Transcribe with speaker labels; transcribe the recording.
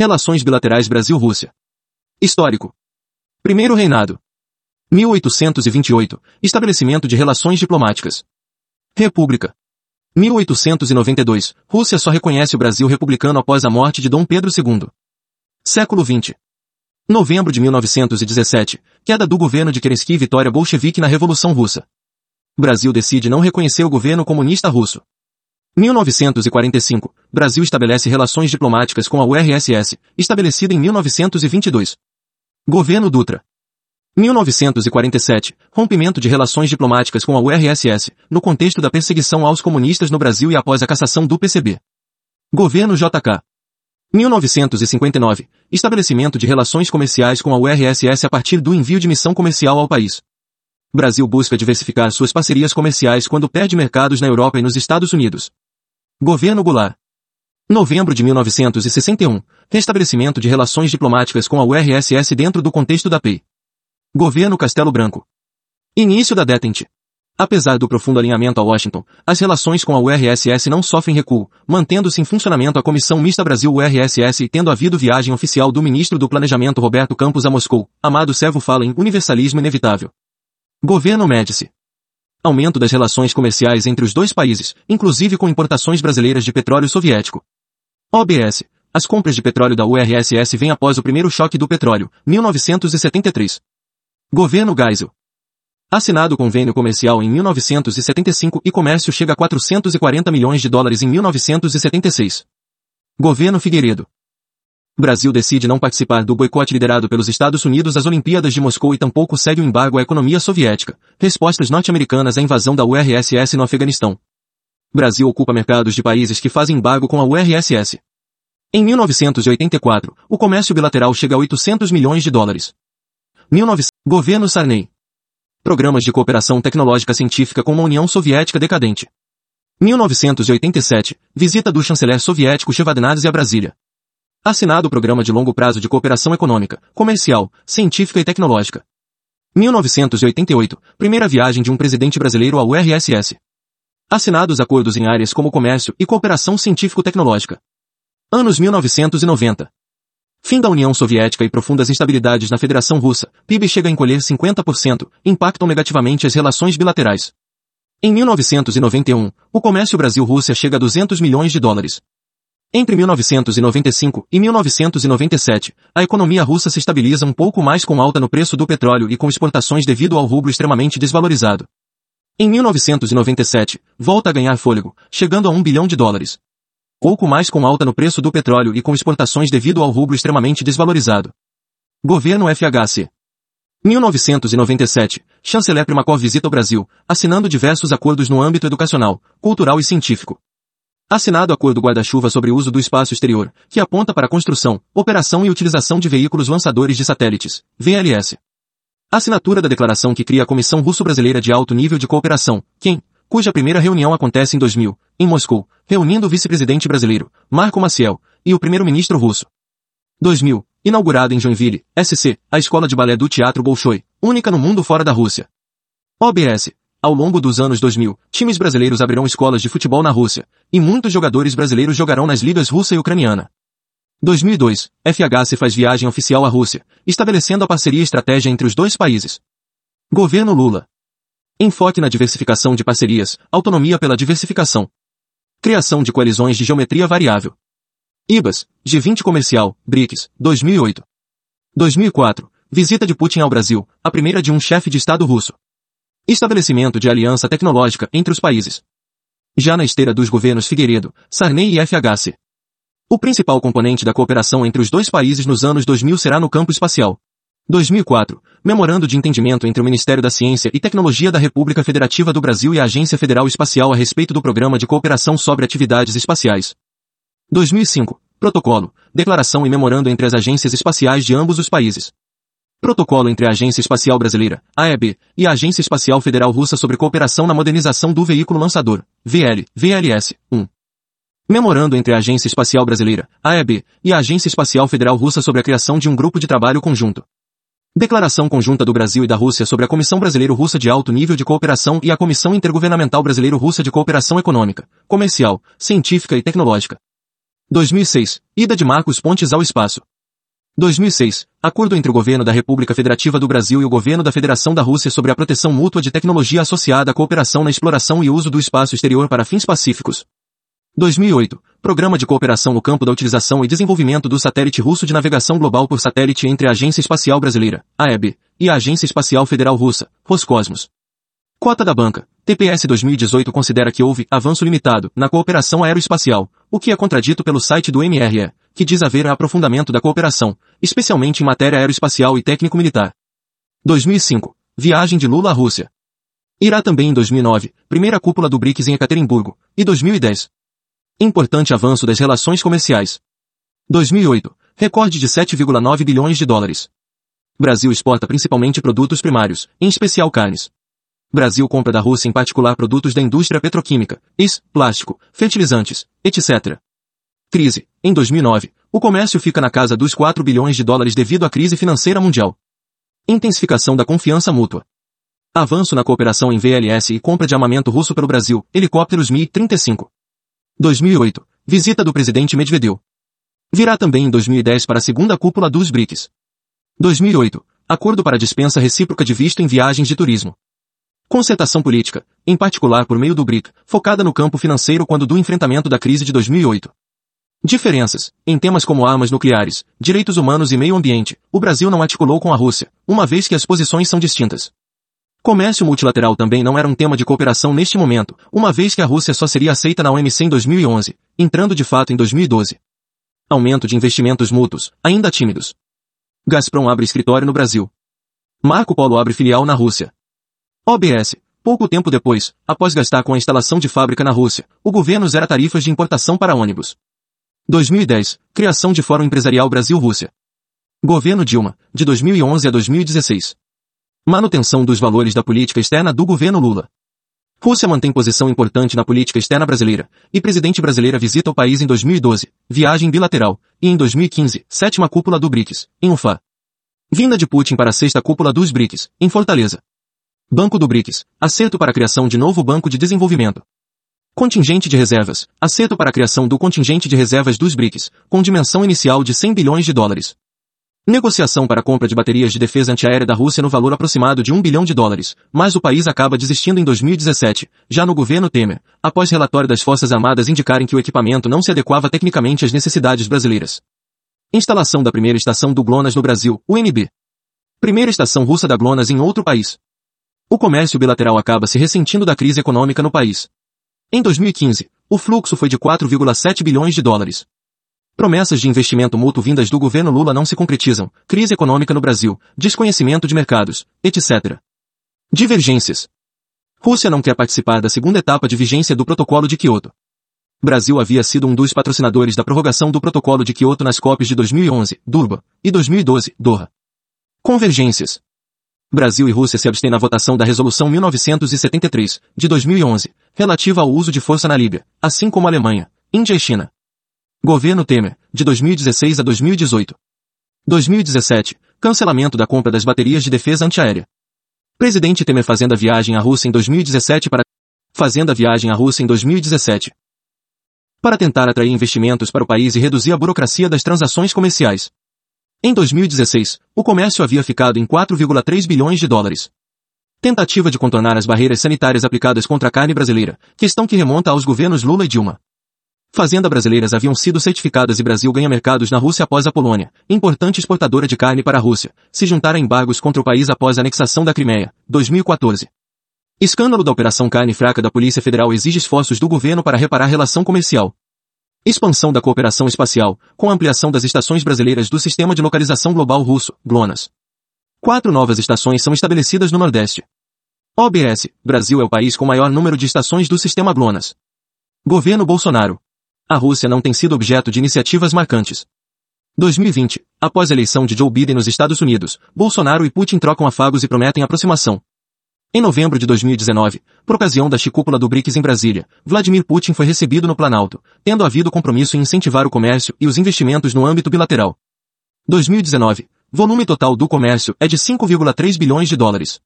Speaker 1: Relações bilaterais Brasil-Rússia. Histórico. Primeiro reinado. 1828. Estabelecimento de relações diplomáticas. República. 1892. Rússia só reconhece o Brasil republicano após a morte de Dom Pedro II. Século XX. Novembro de 1917. Queda do governo de Kerensky e vitória bolchevique na Revolução Russa. Brasil decide não reconhecer o governo comunista russo. 1945. Brasil estabelece relações diplomáticas com a URSS, estabelecida em 1922. Governo Dutra. 1947. Rompimento de relações diplomáticas com a URSS, no contexto da perseguição aos comunistas no Brasil e após a cassação do PCB. Governo JK. 1959. Estabelecimento de relações comerciais com a URSS a partir do envio de missão comercial ao país. Brasil busca diversificar suas parcerias comerciais quando perde mercados na Europa e nos Estados Unidos. Governo Goulart. Novembro de 1961. Restabelecimento de relações diplomáticas com a URSS dentro do contexto da PEI. Governo Castelo Branco. Início da detente. Apesar do profundo alinhamento a Washington, as relações com a URSS não sofrem recuo, mantendo-se em funcionamento a Comissão Mista Brasil-URSS e tendo havido viagem oficial do ministro do Planejamento Roberto Campos a Moscou, Amado Servo fala em universalismo inevitável. Governo Médici. Aumento das relações comerciais entre os dois países, inclusive com importações brasileiras de petróleo soviético. OBS. As compras de petróleo da URSS vêm após o primeiro choque do petróleo, 1973. Governo Geisel. Assinado convênio comercial em 1975 e comércio chega a 440 milhões de dólares em 1976. Governo Figueiredo. Brasil decide não participar do boicote liderado pelos Estados Unidos às Olimpíadas de Moscou e tampouco segue o embargo à economia soviética. Respostas norte-americanas à invasão da URSS no Afeganistão. Brasil ocupa mercados de países que fazem embargo com a URSS. Em 1984, o comércio bilateral chega a 800 milhões de dólares. 19... Governo Sarney. Programas de cooperação tecnológica científica com uma União Soviética decadente. 1987. Visita do chanceler soviético Shevardnadze a Brasília. Assinado o Programa de Longo Prazo de Cooperação Econômica, Comercial, Científica e Tecnológica. 1988. Primeira viagem de um presidente brasileiro ao URSS. Assinados acordos em áreas como comércio e cooperação científico-tecnológica. Anos 1990. Fim da União Soviética e profundas instabilidades na Federação Russa, PIB chega a encolher 50%, impactam negativamente as relações bilaterais. Em 1991, o comércio Brasil-Rússia chega a 200 milhões de dólares. Entre 1995 e 1997, a economia russa se estabiliza um pouco mais com alta no preço do petróleo e com exportações devido ao rublo extremamente desvalorizado. Em 1997, volta a ganhar fôlego, chegando a 1 bilhão de dólares pouco mais com alta no preço do petróleo e com exportações devido ao rublo extremamente desvalorizado. Governo FHC. 1997, chanceler Primakov visita o Brasil, assinando diversos acordos no âmbito educacional, cultural e científico. Assinado acordo guarda-chuva sobre o uso do espaço exterior, que aponta para construção, operação e utilização de veículos lançadores de satélites, VLS. Assinatura da declaração que cria a Comissão Russo-Brasileira de Alto Nível de Cooperação, quem, cuja primeira reunião acontece em 2000, em Moscou, reunindo o vice-presidente brasileiro, Marco Maciel, e o primeiro-ministro russo. 2000, inaugurada em Joinville, SC, a escola de balé do Teatro Bolshoi, única no mundo fora da Rússia. OBS. Ao longo dos anos 2000, times brasileiros abrirão escolas de futebol na Rússia, e muitos jogadores brasileiros jogarão nas ligas russa e ucraniana. 2002, FHC faz viagem oficial à Rússia, estabelecendo a parceria estratégia entre os dois países. Governo Lula. Enfoque na diversificação de parcerias, autonomia pela diversificação. Criação de coalizões de geometria variável. IBAS, G20 Comercial, BRICS, 2008. 2004, visita de Putin ao Brasil, a primeira de um chefe de Estado russo. Estabelecimento de aliança tecnológica entre os países. Já na esteira dos governos Figueiredo, Sarney e FHC. O principal componente da cooperação entre os dois países nos anos 2000 será no campo espacial. 2004, Memorando de entendimento entre o Ministério da Ciência e Tecnologia da República Federativa do Brasil e a Agência Federal Espacial a respeito do Programa de Cooperação sobre Atividades Espaciais. 2005, Protocolo, Declaração e Memorando entre as agências espaciais de ambos os países. Protocolo entre a Agência Espacial Brasileira, AEB, e a Agência Espacial Federal Russa sobre cooperação na modernização do veículo lançador, VL, VLS, 1. Memorando entre a Agência Espacial Brasileira, AEB, e a Agência Espacial Federal Russa sobre a criação de um grupo de trabalho conjunto. Declaração Conjunta do Brasil e da Rússia sobre a Comissão Brasileiro-Russa de Alto Nível de Cooperação e a Comissão Intergovernamental Brasileiro-Russa de Cooperação Econômica, Comercial, Científica e Tecnológica. 2006. Ida de Marcos Pontes ao espaço. 2006. Acordo entre o Governo da República Federativa do Brasil e o Governo da Federação da Rússia sobre a proteção mútua de tecnologia associada à cooperação na exploração e uso do espaço exterior para fins pacíficos. 2008. Programa de cooperação no campo da utilização e desenvolvimento do satélite russo de navegação global por satélite entre a Agência Espacial Brasileira, AEB, e a Agência Espacial Federal Russa, Roscosmos. Cota da banca. TPS 2018 considera que houve avanço limitado na cooperação aeroespacial, o que é contradito pelo site do MRE, que diz haver aprofundamento da cooperação, especialmente em matéria aeroespacial e técnico-militar. 2005. Viagem de Lula à Rússia. Irá também em 2009, primeira cúpula do BRICS em Ekaterimburgo, e 2010. Importante avanço das relações comerciais. 2008. Recorde de 7,9 bilhões de dólares. Brasil exporta principalmente produtos primários, em especial carnes. Brasil compra da Rússia em particular produtos da indústria petroquímica, is, plástico, fertilizantes, etc. Crise. Em 2009, o comércio fica na casa dos 4 bilhões de dólares devido à crise financeira mundial. Intensificação da confiança mútua. Avanço na cooperação em VLS e compra de armamento russo pelo Brasil, helicópteros Mi-35. 2008. Visita do presidente Medvedev. Virá também em 2010 para a segunda cúpula dos BRICS. 2008. Acordo para dispensa recíproca de visto em viagens de turismo. Concertação política, em particular por meio do BRIC, focada no campo financeiro quando do enfrentamento da crise de 2008. Diferenças. Em temas como armas nucleares, direitos humanos e meio ambiente, o Brasil não articulou com a Rússia, uma vez que as posições são distintas. Comércio multilateral também não era um tema de cooperação neste momento, uma vez que a Rússia só seria aceita na OMC em 2011, entrando de fato em 2012. Aumento de investimentos mútuos, ainda tímidos. Gazprom abre escritório no Brasil. Marco Polo abre filial na Rússia. OBS. Pouco tempo depois, após gastar com a instalação de fábrica na Rússia, o governo zera tarifas de importação para ônibus. 2010. Criação de Fórum Empresarial Brasil-Rússia. Governo Dilma, de 2011 a 2016. Manutenção dos valores da política externa do governo Lula. Rússia mantém posição importante na política externa brasileira, e presidente brasileira visita o país em 2012, viagem bilateral, e em 2015, sétima cúpula do BRICS, em Ufa. Vinda de Putin para a sexta cúpula dos BRICS, em Fortaleza. Banco do BRICS, acerto para a criação de novo Banco de Desenvolvimento. Contingente de reservas, acerto para a criação do contingente de reservas dos BRICS, com dimensão inicial de 100 bilhões de dólares. Negociação para a compra de baterias de defesa antiaérea da Rússia no valor aproximado de 1 bilhão de dólares, mas o país acaba desistindo em 2017, já no governo Temer, após relatório das Forças Armadas indicarem que o equipamento não se adequava tecnicamente às necessidades brasileiras. Instalação da primeira estação do GLONASS no Brasil, UNB. Primeira estação russa da GLONASS em outro país. O comércio bilateral acaba se ressentindo da crise econômica no país. Em 2015, o fluxo foi de 4,7 bilhões de dólares. Promessas de investimento mútuo vindas do governo Lula não se concretizam, crise econômica no Brasil, desconhecimento de mercados, etc. Divergências. Rússia não quer participar da segunda etapa de vigência do Protocolo de Kyoto. Brasil havia sido um dos patrocinadores da prorrogação do Protocolo de Kyoto nas COPs de 2011, Durban, e 2012, Doha. Convergências. Brasil e Rússia se abstêm na votação da Resolução 1973, de 2011, relativa ao uso de força na Líbia, assim como Alemanha, Índia e China. Governo Temer, de 2016 a 2018. 2017, cancelamento da compra das baterias de defesa antiaérea. Presidente Temer fazendo a viagem à Rússia em 2017 para fazendo a viagem à Rússia em 2017 para tentar atrair investimentos para o país e reduzir a burocracia das transações comerciais. Em 2016, o comércio havia ficado em 4,3 bilhões de dólares. Tentativa de contornar as barreiras sanitárias aplicadas contra a carne brasileira, questão que remonta aos governos Lula e Dilma. Fazenda brasileiras haviam sido certificadas e Brasil ganha mercados na Rússia após a Polônia, importante exportadora de carne para a Rússia, se juntar a embargos contra o país após a anexação da Crimeia, 2014. Escândalo da Operação Carne Fraca da Polícia Federal exige esforços do governo para reparar relação comercial. Expansão da cooperação espacial, com ampliação das estações brasileiras do Sistema de Localização Global Russo, GLONASS. Quatro novas estações são estabelecidas no Nordeste. OBS, Brasil é o país com maior número de estações do sistema GLONASS. Governo Bolsonaro. A Rússia não tem sido objeto de iniciativas marcantes. 2020, após a eleição de Joe Biden nos Estados Unidos, Bolsonaro e Putin trocam afagos e prometem aproximação. Em novembro de 2019, por ocasião da chicúpula do BRICS em Brasília, Vladimir Putin foi recebido no Planalto, tendo havido compromisso em incentivar o comércio e os investimentos no âmbito bilateral. 2019, volume total do comércio é de 5,3 bilhões de dólares.